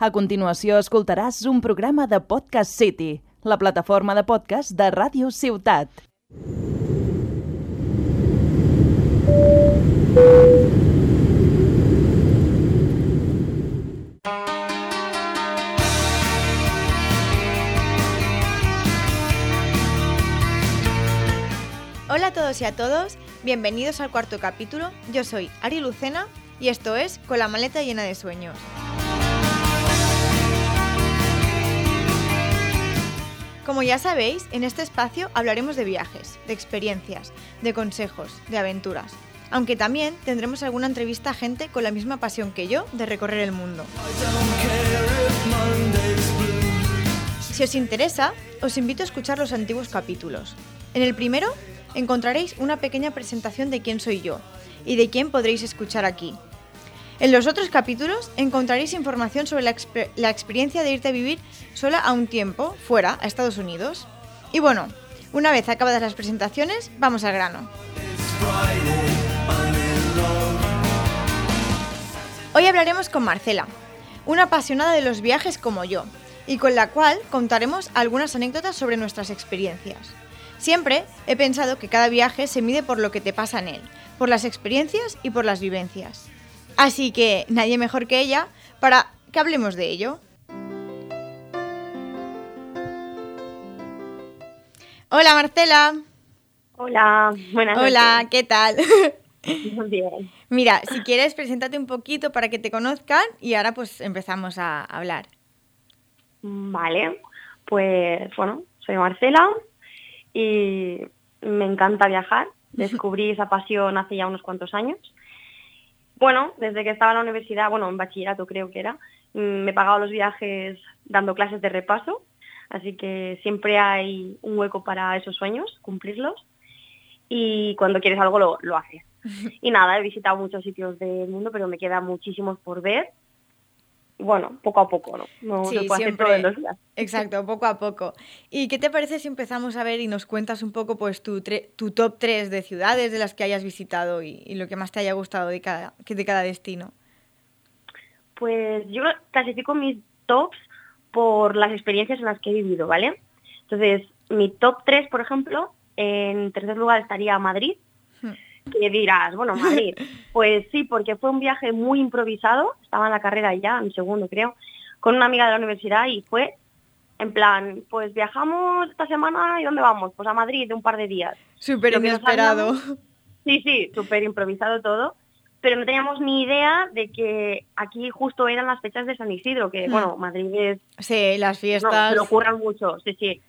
A continuació escoltaràs un programa de Podcast City, la plataforma de podcast de Ràdio Ciutat. Hola a todos y a todos, bienvenidos al cuarto capítulo. Yo soy Ari Lucena y esto es Con la maleta llena de sueños. Como ya sabéis, en este espacio hablaremos de viajes, de experiencias, de consejos, de aventuras, aunque también tendremos alguna entrevista a gente con la misma pasión que yo de recorrer el mundo. Si os interesa, os invito a escuchar los antiguos capítulos. En el primero encontraréis una pequeña presentación de quién soy yo y de quién podréis escuchar aquí. En los otros capítulos encontraréis información sobre la, exper- la experiencia de irte a vivir sola a un tiempo, fuera, a Estados Unidos. Y bueno, una vez acabadas las presentaciones, vamos al grano. Hoy hablaremos con Marcela, una apasionada de los viajes como yo, y con la cual contaremos algunas anécdotas sobre nuestras experiencias. Siempre he pensado que cada viaje se mide por lo que te pasa en él, por las experiencias y por las vivencias. Así que nadie mejor que ella para que hablemos de ello. Hola Marcela. Hola, buenas Hola, ¿qué tal? noches. Muy bien. Mira, si quieres, preséntate un poquito para que te conozcan y ahora pues empezamos a hablar. Vale, pues bueno, soy Marcela y me encanta viajar. Descubrí esa pasión hace ya unos cuantos años. Bueno, desde que estaba en la universidad, bueno, en bachillerato creo que era, mm, me pagaba los viajes dando clases de repaso, así que siempre hay un hueco para esos sueños, cumplirlos. Y cuando quieres algo lo, lo haces. Y nada, he visitado muchos sitios del mundo, pero me quedan muchísimos por ver. Bueno, poco a poco, ¿no? No Sí, se puede hacer siempre. todo en dos días. Exacto, poco a poco. ¿Y qué te parece si empezamos a ver y nos cuentas un poco pues tu, tre- tu top 3 de ciudades de las que hayas visitado y, y lo que más te haya gustado de cada, que- de cada destino? Pues yo clasifico mis tops por las experiencias en las que he vivido, ¿vale? Entonces, mi top 3, por ejemplo, en tercer lugar estaría Madrid. Que dirás, bueno, Madrid. Pues sí, porque fue un viaje muy improvisado, estaba en la carrera ya, en segundo creo, con una amiga de la universidad y fue en plan, pues viajamos esta semana y ¿dónde vamos? Pues a Madrid de un par de días. Súper inesperado. hablamos- Sí, sí, súper improvisado todo, pero no teníamos ni idea de que aquí justo eran las fechas de San Isidro, que Hmm. bueno, Madrid es, Sí, las no, fiestas. se lo curran mucho, sí, sí.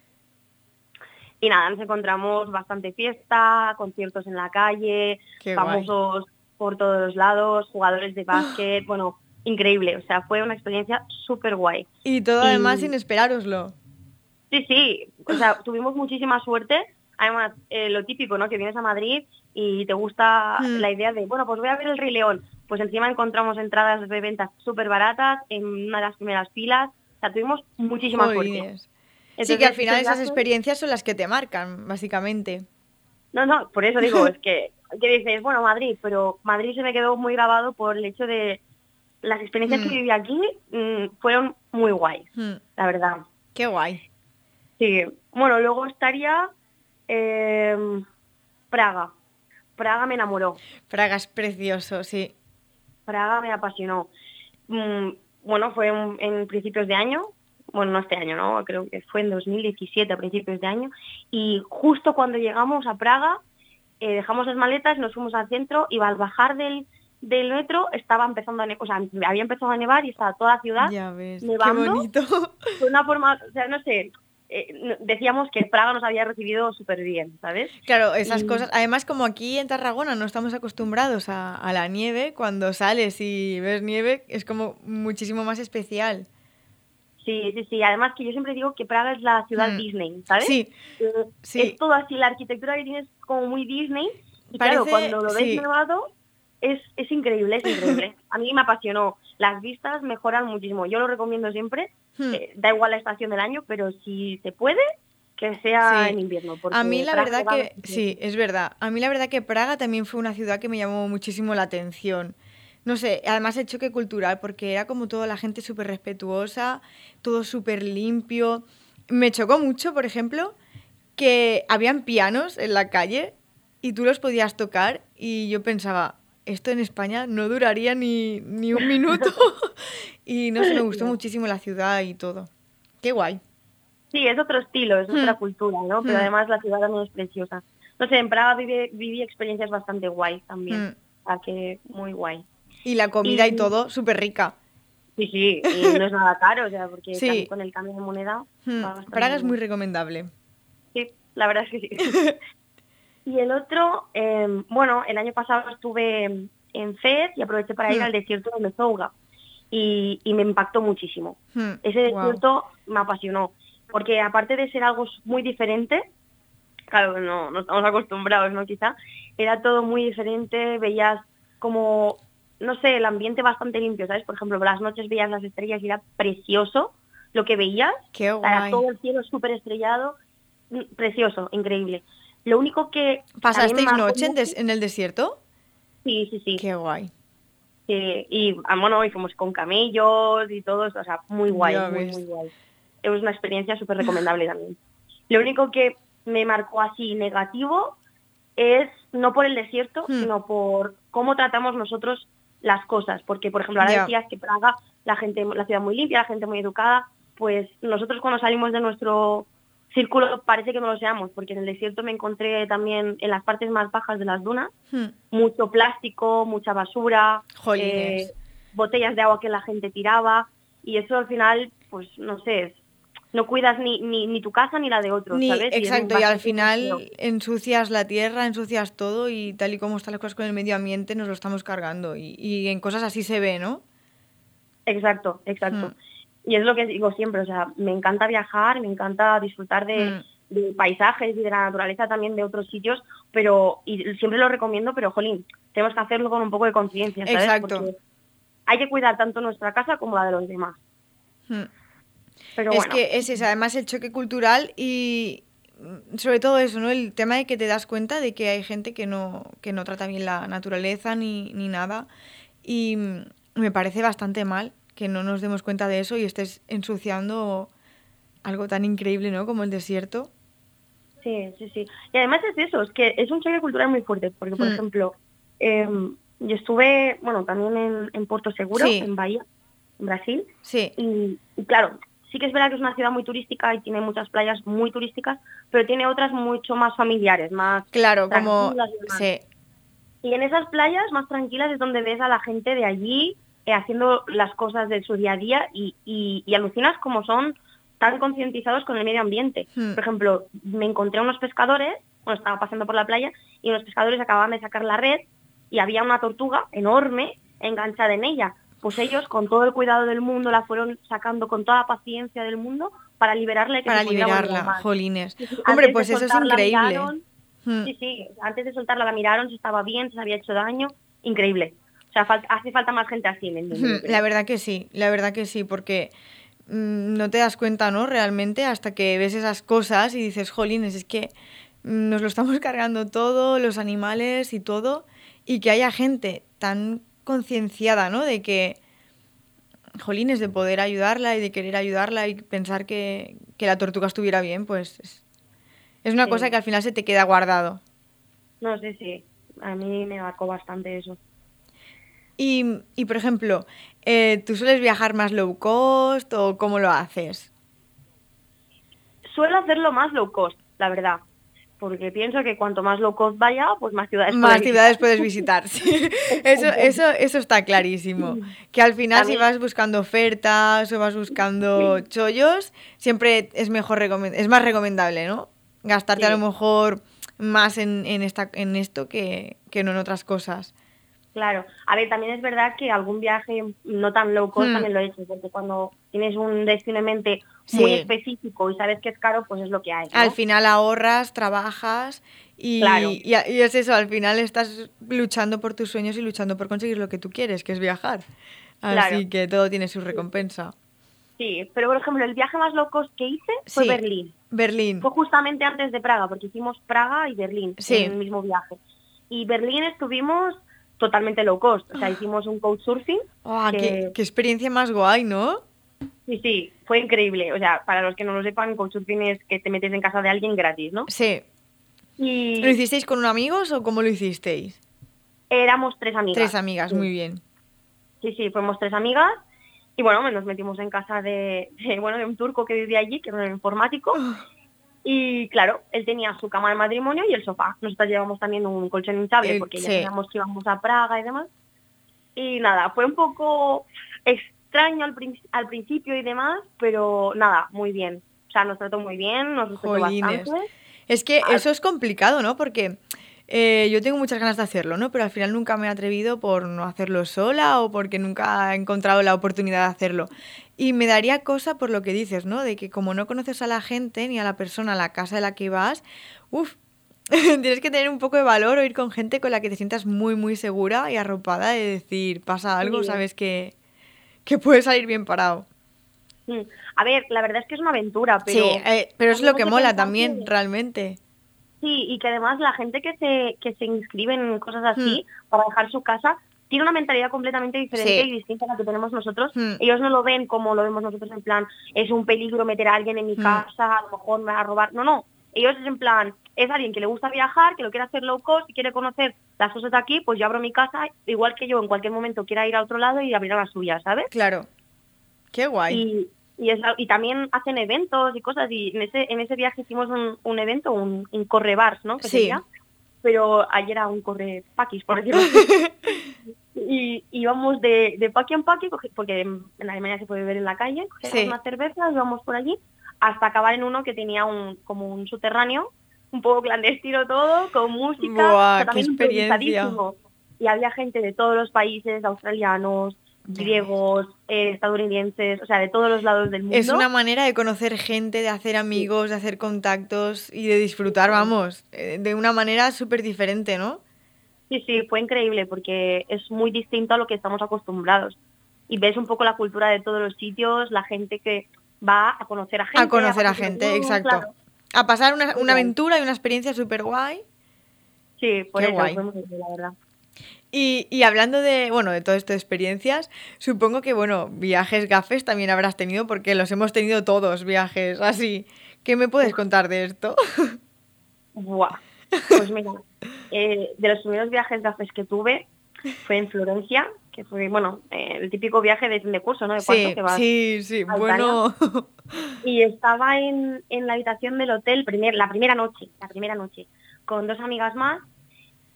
Y nada, nos encontramos bastante fiesta, conciertos en la calle, Qué guay. famosos por todos los lados, jugadores de básquet, bueno, increíble, o sea, fue una experiencia súper guay. Y todo además sin esperároslo. Sí, sí, o sea, tuvimos muchísima suerte. Además, eh, lo típico, ¿no? Que vienes a Madrid y te gusta Hmm. la idea de, bueno, pues voy a ver el Rey León. Pues encima encontramos entradas de ventas súper baratas en una de las primeras filas. O sea, tuvimos muchísima suerte. Jolines. Sí, Entonces, que al final esas experiencias son las que te marcan, básicamente. No, no, por eso digo, es que, que dices, bueno, Madrid, pero Madrid se me quedó muy grabado por el hecho de las experiencias que viví aquí mm, fueron muy guay, Hmm, la verdad. Qué guay. Sí, bueno, luego estaría eh, Praga. Praga me enamoró, Praga es precioso, sí. Praga me apasionó. Mm, bueno, fue en, en principios de año, bueno, no este año, ¿no? Creo que fue en 2017, a principios de año, y justo cuando llegamos a Praga, eh, dejamos las maletas, nos fuimos al centro y al bajar del, del metro estaba empezando a nevar, o sea, había empezado a nevar y estaba toda la ciudad Ya ves, qué nevando. bonito. de una forma, o sea, no sé, eh, decíamos que Praga nos había recibido súper bien, ¿sabes? Claro, esas Y- cosas. Además, como aquí en Tarragona no estamos acostumbrados a, a la nieve, cuando sales y ves nieve es como muchísimo más especial. Sí, sí, sí. Además que yo siempre digo que Praga es la ciudad Mm. Disney, ¿sabes? Sí, Eh, sí. Es todo así, la arquitectura que tienes como muy Disney. Y claro, cuando lo ves sí. nevado, es, es increíble, es increíble. A mí me apasionó. Las vistas mejoran muchísimo. Yo lo recomiendo siempre. Hmm. Eh, da igual la estación del año, pero si se puede, que sea Sí. en invierno. porque A mí la Praga verdad que sí, es verdad. A mí la verdad que Praga también fue una ciudad que me llamó muchísimo la atención. No sé, además el choque cultural, porque era como toda la gente súper respetuosa, todo súper limpio. Me chocó mucho, por ejemplo, que habían pianos en la calle y tú los podías tocar y yo pensaba, esto en España no duraría ni, ni un minuto. y no sé, me gustó muchísimo la ciudad y todo. Qué guay. Sí, es otro estilo, es otra Hmm. cultura, ¿no? Pero Hmm. además la ciudad también es preciosa. No sé, en Praga viví, viví experiencias bastante guay también. Hmm. Que muy guay. Y la comida y Y- todo, súper rica. Sí, sí, y no es nada caro, o sea, porque Sí. con el cambio de moneda... Hmm, Praga es muy recomendable. Sí, la verdad es que sí. y el otro, eh, bueno, el año pasado estuve en Fez y aproveché para ir Hmm. al desierto de Mezouga y, y me impactó muchísimo. Hmm, Ese desierto me apasionó, porque aparte de ser algo muy diferente, claro, no, no estamos acostumbrados, ¿no? Quizá, era todo muy diferente, veías como, no sé, el ambiente bastante limpio, ¿sabes? Por ejemplo, por las noches veías las estrellas y era precioso lo que veías, Qué era guay. todo el cielo súper estrellado, mm, precioso, increíble. Lo único que... ¿Pasasteis noche en, des- en el desierto? Sí, sí, sí. Qué guay. Sí, y ah, bueno, y fuimos con camellos y todo o sea, muy guay, Ya muy, ves. muy guay. Es una experiencia súper recomendable también. Lo único que me marcó así negativo es no por el desierto, Hmm. sino por cómo tratamos nosotros las cosas. Porque, por ejemplo, ahora decías que Praga, la gente, la ciudad muy limpia, la gente muy educada, pues nosotros cuando salimos de nuestro círculo parece que no lo seamos, porque en el desierto me encontré también en las partes más bajas de las dunas Hmm, mucho plástico, mucha basura, eh, botellas de agua que la gente tiraba y eso al final, pues no sé, es- no cuidas ni, ni, ni tu casa ni la de otros, Ni, ¿sabes? Exacto, y al final ensucias la tierra, ensucias todo y tal y como están las cosas con el medio ambiente nos lo estamos cargando y, y en cosas así se ve, ¿no? Exacto, exacto. Hmm. Y es lo que digo siempre, o sea, me encanta viajar, me encanta disfrutar de, Hmm. de paisajes y de la naturaleza también de otros sitios, pero, y siempre lo recomiendo, pero jolín, tenemos que hacerlo con un poco de conciencia, ¿sabes? Exacto. Porque hay que cuidar tanto nuestra casa como la de los demás. Hmm. Pero es que es eso, además el choque cultural y mm, sobre todo eso, ¿no? El tema de que te das cuenta de que hay gente que no, que no trata bien la naturaleza ni, ni nada. Y mm, me parece bastante mal que no nos demos cuenta de eso y estés ensuciando algo tan increíble, ¿no? Como el desierto. Sí, sí, sí. Y además es eso, es que es un choque cultural muy fuerte, porque por Hmm. ejemplo, em, yo estuve, bueno, también en, en Puerto Seguro, Sí. en Bahía, en Brasil, Sí, y, y claro, sí que es verdad que es una ciudad muy turística y tiene muchas playas muy turísticas, pero tiene otras mucho más familiares, más claro, como... y. Sí, Y en esas playas más tranquilas es donde ves a la gente de allí eh, haciendo las cosas de su día a día y, y- y alucinas como son tan concientizados con el medio ambiente. Hmm. Por ejemplo, me encontré unos pescadores, bueno, estaba pasando por la playa y unos pescadores acababan de sacar la red y había una tortuga enorme enganchada en ella. Pues ellos, con todo el cuidado del mundo, la fueron sacando con toda la paciencia del mundo para liberarla y que para se liberarla, jolines. Sí, sí, Hombre, antes pues eso es increíble. miraron, Hmm. Sí, sí, antes de soltarla la miraron si estaba bien, si se había hecho daño, increíble. O sea, fal- hace falta más gente así, ¿me creo. La verdad que sí, la verdad que sí, porque mm, no te das cuenta, ¿no? Realmente hasta que ves esas cosas y dices, jolines, es que mm, nos lo estamos cargando todo, los animales y todo, y que haya gente tan concienciada, ¿no? De que, jolines, de poder ayudarla y de querer ayudarla y pensar que, que la tortuga estuviera bien, pues es, es una Sí. cosa que al final se te queda guardado. No sé, sí. A mí me marcó bastante eso. Y, y, por ejemplo, eh, ¿tú sueles viajar más low cost o cómo lo haces? Suelo hacerlo más low cost, la verdad. Porque pienso que cuanto más low cost vaya, pues más ciudades Más puedo ciudades puedes visitar. sí. Eso, eso, eso está clarísimo. Que al final si vas buscando ofertas o vas buscando chollos, siempre es mejor es más recomendable, ¿no? Gastarte a lo mejor más en, en, esta, en esto que, que no en otras cosas. Claro. A ver, también es verdad que algún viaje no tan low cost Hmm. también lo he hecho, porque cuando tienes un destino en mente muy Sí. específico y sabes que es caro, pues es lo que hay. ¿no? Al final ahorras, trabajas y, Claro. y, y es eso, al final estás luchando por tus sueños y luchando por conseguir lo que tú quieres, que es viajar. Así Claro. que todo tiene su recompensa. Sí, pero por ejemplo, el viaje más low cost que hice fue Sí. Berlín. Berlín. Fue justamente antes de Praga, porque hicimos Praga y Berlín Sí. en el mismo viaje. Y Berlín estuvimos totalmente low cost. O sea, hicimos un couchsurfing. ¡Ah, qué, que- qué experiencia más guay, ¿no? Sí, sí, fue increíble. O sea, para los que no lo sepan, couchsurfing es que te metes en casa de alguien gratis, ¿no? Sí. Y ¿Lo hicisteis con amigos o cómo lo hicisteis? éramos tres amigas. Tres amigas, Sí. muy bien. Sí, sí, fuimos tres amigas. Y bueno, nos metimos en casa de, de, bueno, de un turco que vivía allí, que era un informático. Y claro, él tenía su cama de matrimonio y el sofá. Nosotros llevamos también un colchón hinchable Eh, porque ya sabíamos que íbamos a Praga y demás. Y nada, fue un poco extraño al, prin- al principio y demás, pero nada, muy bien. O sea, nos trató muy bien, nos respetó bastante. Es que eso es complicado, ¿no? Porque eh, yo tengo muchas ganas de hacerlo, ¿no? Pero al final nunca me he atrevido por no hacerlo sola o porque nunca he encontrado la oportunidad de hacerlo. Y me daría cosa por lo que dices, ¿no? De que como no conoces a la gente ni a la persona, a la casa de la que vas, uff, tienes que tener un poco de valor o ir con gente con la que te sientas muy, muy segura y arropada de decir, pasa algo, sabes que, que puede salir bien parado. Mm. A ver, la verdad es que es una aventura, pero... sí, eh, pero es lo que mola también, realmente. Sí, y que además la gente que se, que se inscribe en cosas así Hmm. para dejar su casa tiene una mentalidad completamente diferente Sí. y distinta a la que tenemos nosotros. Hmm. Ellos no lo ven como lo vemos nosotros en plan, es un peligro meter a alguien en mi Hmm. casa, a lo mejor me va a robar. No, no. Ellos es en plan, es alguien que le gusta viajar, que lo quiere hacer low cost y quiere conocer las cosas de aquí, pues yo abro mi casa, igual que yo en cualquier momento quiera ir a otro lado y abrir a la suya, ¿sabes? Claro. Qué guay. Y, y, es y también hacen eventos y cosas y en ese en ese viaje hicimos un, un evento, un, un corre bars, ¿no? Que Sí. sería. Pero ayer era un corre paquis, por decirlo así. y íbamos de, de paqui en paqui, porque en Alemania se puede beber en la calle, cogíamos Sí. unas cervezas, íbamos por allí, hasta acabar en uno que tenía un como un subterráneo, un poco clandestino todo, con música, Buah, también qué experiencia. Y había gente de todos los países, australianos, griegos, eh, estadounidenses, o sea, de todos los lados del mundo. Es una manera de conocer gente, de hacer amigos, de hacer contactos y de disfrutar, vamos, eh, de una manera súper diferente, ¿no? Sí, sí, fue increíble porque es muy distinto a lo que estamos acostumbrados. Y ves un poco la cultura de todos los sitios, la gente que va a conocer a gente. A conocer a gente, por- exacto. claro. A pasar una, una aventura y una experiencia súper guay. Sí, por Qué eso guay. fue muy bien, la verdad. Y, y hablando de, bueno, de todo esto de experiencias, supongo que, bueno, viajes gafes también habrás tenido porque los hemos tenido todos, viajes así. ¿Qué me puedes contar de esto? Buah. Pues mira, eh, de los primeros viajes gafes que tuve fue en Florencia, que fue, bueno, eh, el típico viaje de fin de curso, ¿no? De Sí, que vas sí, sí, bueno. y estaba en, en la habitación del hotel primer, la primera noche, la primera noche, con dos amigas más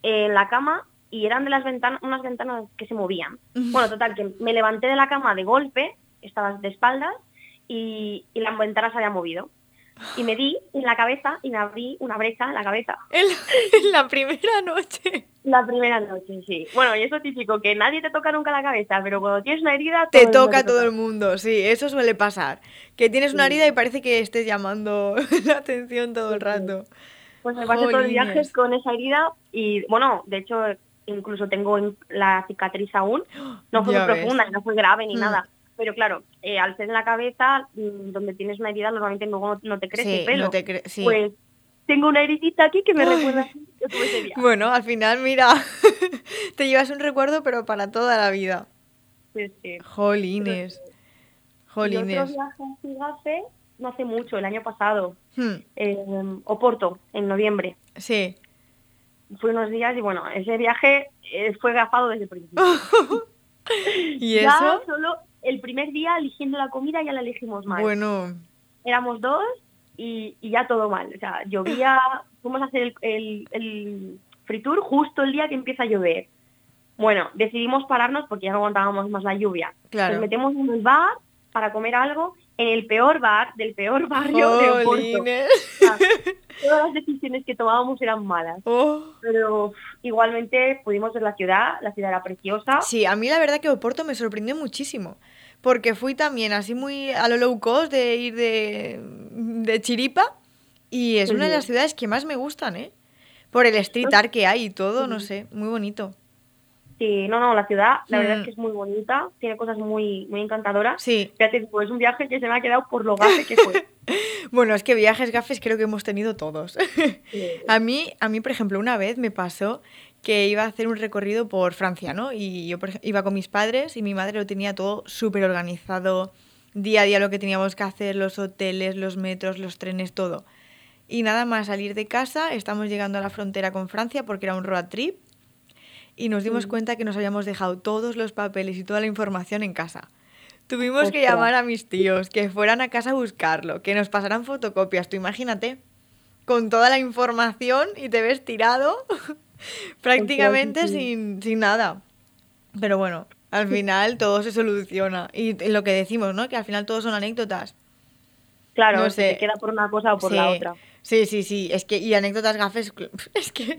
en la cama y eran de las ventanas, unas ventanas que se movían. Bueno, total, que me levanté de la cama de golpe, estabas de espaldas y, y la ventana se había movido. Y me di en la cabeza y me abrí una brecha en la cabeza. En la, primera noche. La primera noche, sí. Bueno, y eso típico, que nadie te toca nunca la cabeza, pero cuando tienes una herida... Te toca a todo el mundo, sí, eso suele pasar. Que tienes una herida y parece que estés llamando la atención todo el rato. Pues me pasé todo el viaje con esa herida y, bueno, de hecho, incluso tengo en- la cicatriz aún. No fue muy profunda, no fue grave ni Mm. nada. Pero claro, eh, al ser en la cabeza, mm, donde tienes una herida, normalmente luego no, no te crece Sí, el pelo. no te cre- sí. Pues tengo una heridita aquí que me recuerda que tuve ese viaje. Bueno, al final, mira, te llevas un recuerdo, pero para toda la vida. Sí, sí. Jolines. Y otro Jolines. viaje no hace mucho, el año pasado, Hmm, en Oporto, en noviembre. Sí. Fue unos días y bueno, ese viaje eh, fue gafado desde el principio. ¿Y Ya eso? solo el primer día eligiendo la comida ya la elegimos mal. Bueno, Éramos dos y, y ya todo mal. O sea, llovía, fuimos a hacer el, el, el free tour justo el día que empieza a llover. Bueno, decidimos pararnos porque ya no aguantábamos más la lluvia. Claro. Nos metemos en el bar para comer algo en el peor bar del peor barrio de Oporto. todas las decisiones que tomábamos eran malas. Oh. Pero igualmente pudimos ver la ciudad, la ciudad era preciosa. Sí, a mí la verdad que Oporto me sorprendió muchísimo. Porque fui también así muy a lo low cost de ir de, de chiripa. Y es una de las ciudades que más me gustan, ¿eh? Por el street art que hay y todo, no sé, muy bonito. Sí, no, no, la ciudad, la verdad Mm. es que es muy bonita, tiene cosas muy, muy encantadoras. Sí, Ya te digo, es un viaje que se me ha quedado por lo gafe que fue. bueno, es que viajes gafes creo que hemos tenido todos. Sí. A mí, a mí, por ejemplo, una vez me pasó que iba a hacer un recorrido por Francia, ¿no? Y yo iba con mis padres y mi madre lo tenía todo súper organizado, día a día lo que teníamos que hacer, los hoteles, los metros, los trenes, todo. Y nada más salir de casa, estamos llegando a la frontera con Francia porque era un road trip y nos dimos mm. cuenta que nos habíamos dejado todos los papeles y toda la información en casa. Tuvimos que llamar a mis tíos, que fueran a casa a buscarlo, que nos pasaran fotocopias. Tú imagínate, con toda la información y te ves tirado prácticamente sin, sin nada. Pero bueno, al final todo se soluciona. Y lo que decimos, ¿no? Que al final todo son anécdotas. Claro, no se queda por una cosa o por la otra. Sí, sí, sí. Es que, y anécdotas gafes, es que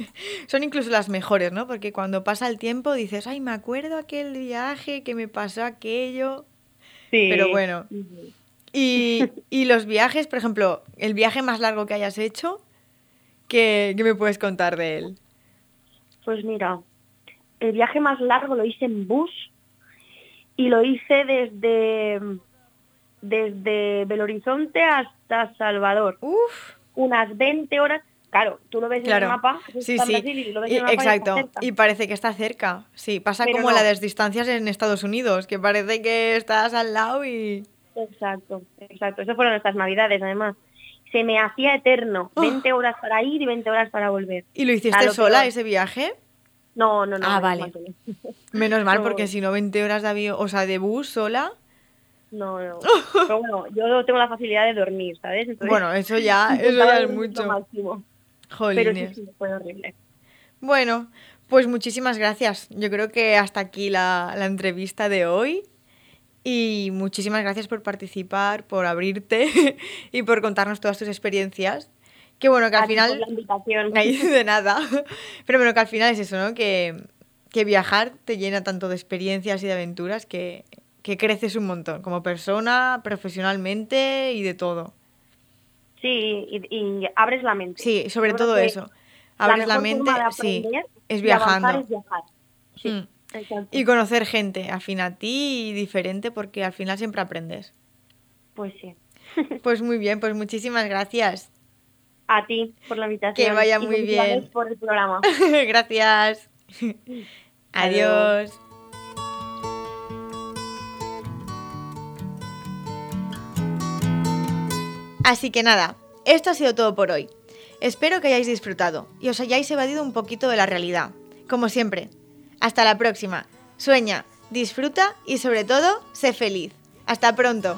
son incluso las mejores, ¿no? Porque cuando pasa el tiempo dices, ay, me acuerdo aquel viaje que me pasó aquello. Sí. Pero bueno. Y, y los viajes, por ejemplo, el viaje más largo que hayas hecho, ¿qué, ¿qué me puedes contar de él? Pues mira, el viaje más largo lo hice en bus y lo hice desde, desde Belo Horizonte hasta Salvador. Uf unas 20 horas. Claro, tú lo ves en el mapa, sí, sí. y lo ves en el mapa exacto. Y, parece que está cerca. Sí, pasa como las distancias en Estados Unidos, que parece que estás al lado y... Exacto, exacto. Eso fueron nuestras navidades, además. Se me hacía eterno. 20 horas para ir y 20 horas para volver. ¿Y lo hiciste sola ese viaje? No, no, no. Ah, vale. Menos mal, porque si no 20 horas de avión, o sea, de bus sola... No, no. Pero bueno, yo tengo la facilidad de dormir, ¿sabes? bueno, eso ya, eso ya es mucho. Máximo. Pero sí, sí, fue horrible. Bueno, pues muchísimas gracias. Yo creo que hasta aquí la, la entrevista de hoy. Y muchísimas gracias por participar, por abrirte y por contarnos todas tus experiencias. Que bueno, que al final... La invitación. De nada. Pero bueno, que al final es eso, ¿no? Que, que viajar te llena tanto de experiencias y de aventuras que, que creces un montón, como persona, profesionalmente y de todo. Sí, y, abres la mente. Sí, sobre todo eso. Abres la, mente, sí, es viajando. Mm. Y conocer gente afín a ti y diferente porque al final siempre aprendes. Pues sí. Pues muy bien, pues muchísimas gracias. A ti por la invitación. Que vaya muy bien. por el programa. gracias. Adiós. Así que nada, esto ha sido todo por hoy. Espero que hayáis disfrutado y os hayáis evadido un poquito de la realidad. Como siempre, hasta la próxima. Sueña, disfruta y sobre todo, sé feliz. Hasta pronto.